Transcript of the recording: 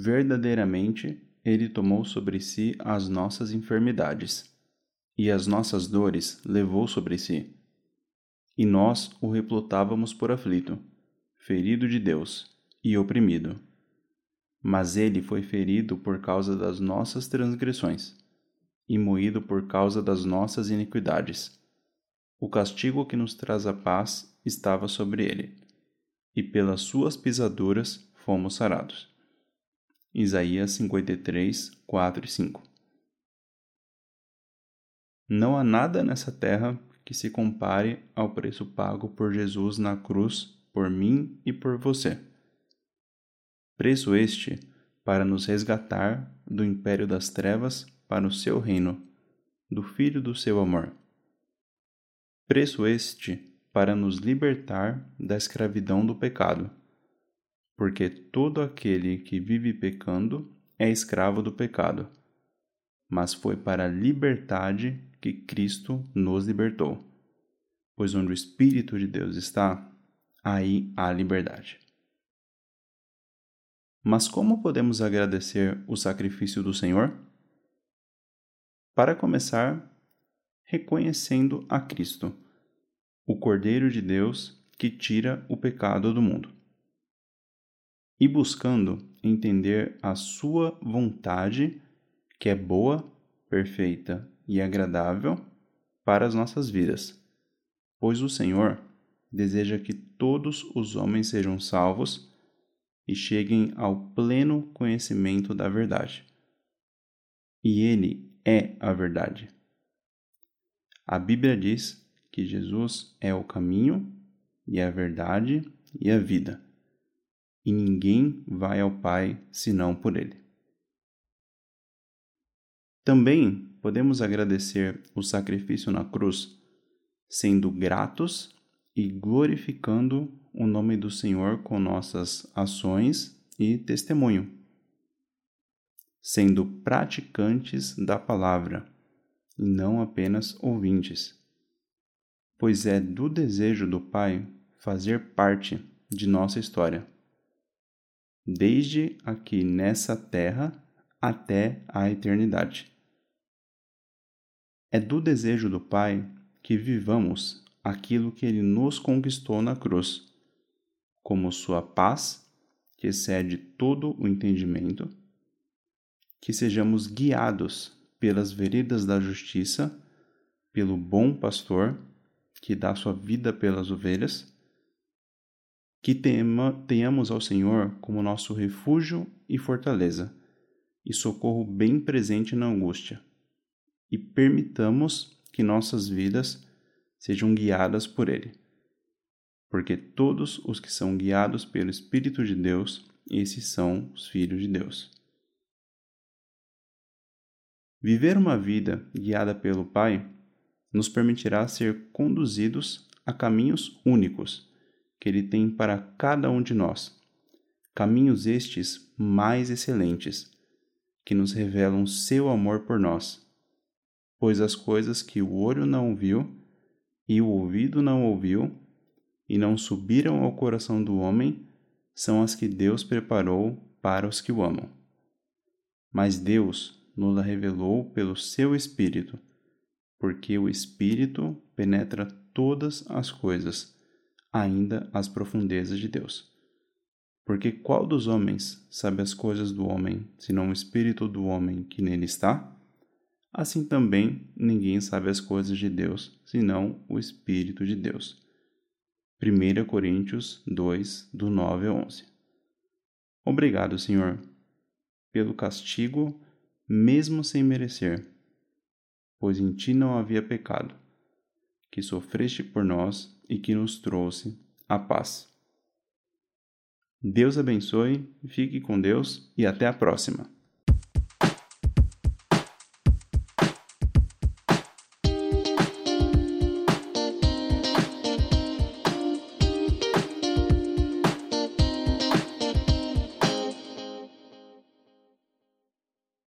Verdadeiramente, ele tomou sobre si as nossas enfermidades, e as nossas dores levou sobre si. E nós o replotávamos por aflito, ferido de Deus e oprimido. Mas ele foi ferido por causa das nossas transgressões, e moído por causa das nossas iniquidades. O castigo que nos traz a paz estava sobre ele, e pelas suas pisaduras fomos sarados. Isaías 53, 4 e 5 Não há nada nessa terra que se compare ao preço pago por Jesus na cruz por mim e por você. Preço este para nos resgatar do império das trevas para o seu reino, do Filho do seu amor. Preço este para nos libertar da escravidão do pecado porque todo aquele que vive pecando é escravo do pecado. Mas foi para a liberdade que Cristo nos libertou. Pois onde o Espírito de Deus está, aí há liberdade. Mas como podemos agradecer o sacrifício do Senhor? Para começar, reconhecendo a Cristo, o Cordeiro de Deus que tira o pecado do mundo e buscando entender a Sua vontade, que é boa, perfeita e agradável para as nossas vidas. Pois o Senhor deseja que todos os homens sejam salvos e cheguem ao pleno conhecimento da verdade. E Ele é a verdade. A Bíblia diz que Jesus é o caminho e a verdade e a vida e ninguém vai ao Pai senão por Ele. Também podemos agradecer o sacrifício na cruz, sendo gratos e glorificando o nome do Senhor com nossas ações e testemunho, sendo praticantes da palavra e não apenas ouvintes, pois é do desejo do Pai fazer parte de nossa história desde aqui nessa terra até a eternidade. É do desejo do Pai que vivamos aquilo que Ele nos conquistou na cruz, como Sua paz, que excede todo o entendimento, que sejamos guiados pelas veredas da justiça, pelo bom pastor, que dá sua vida pelas ovelhas que tema, tenhamos ao Senhor como nosso refúgio e fortaleza, e socorro bem presente na angústia, e permitamos que nossas vidas sejam guiadas por Ele. Porque todos os que são guiados pelo Espírito de Deus, esses são os filhos de Deus. Viver uma vida guiada pelo Pai nos permitirá ser conduzidos a caminhos únicos que Ele tem para cada um de nós. Caminhos estes mais excelentes, que nos revelam seu amor por nós. Pois as coisas que o olho não viu, e o ouvido não ouviu, e não subiram ao coração do homem, são as que Deus preparou para os que o amam. Mas Deus nos revelou pelo seu Espírito, porque o Espírito penetra todas as coisas ainda as profundezas de Deus. Porque qual dos homens sabe as coisas do homem, senão o espírito do homem que nele está? Assim também ninguém sabe as coisas de Deus, senão o espírito de Deus. 1 Coríntios 2, do 9 ao 11. Obrigado, Senhor, pelo castigo, mesmo sem merecer, pois em ti não havia pecado, que sofreste por nós e que nos trouxe a paz. Deus abençoe, fique com Deus e até a próxima.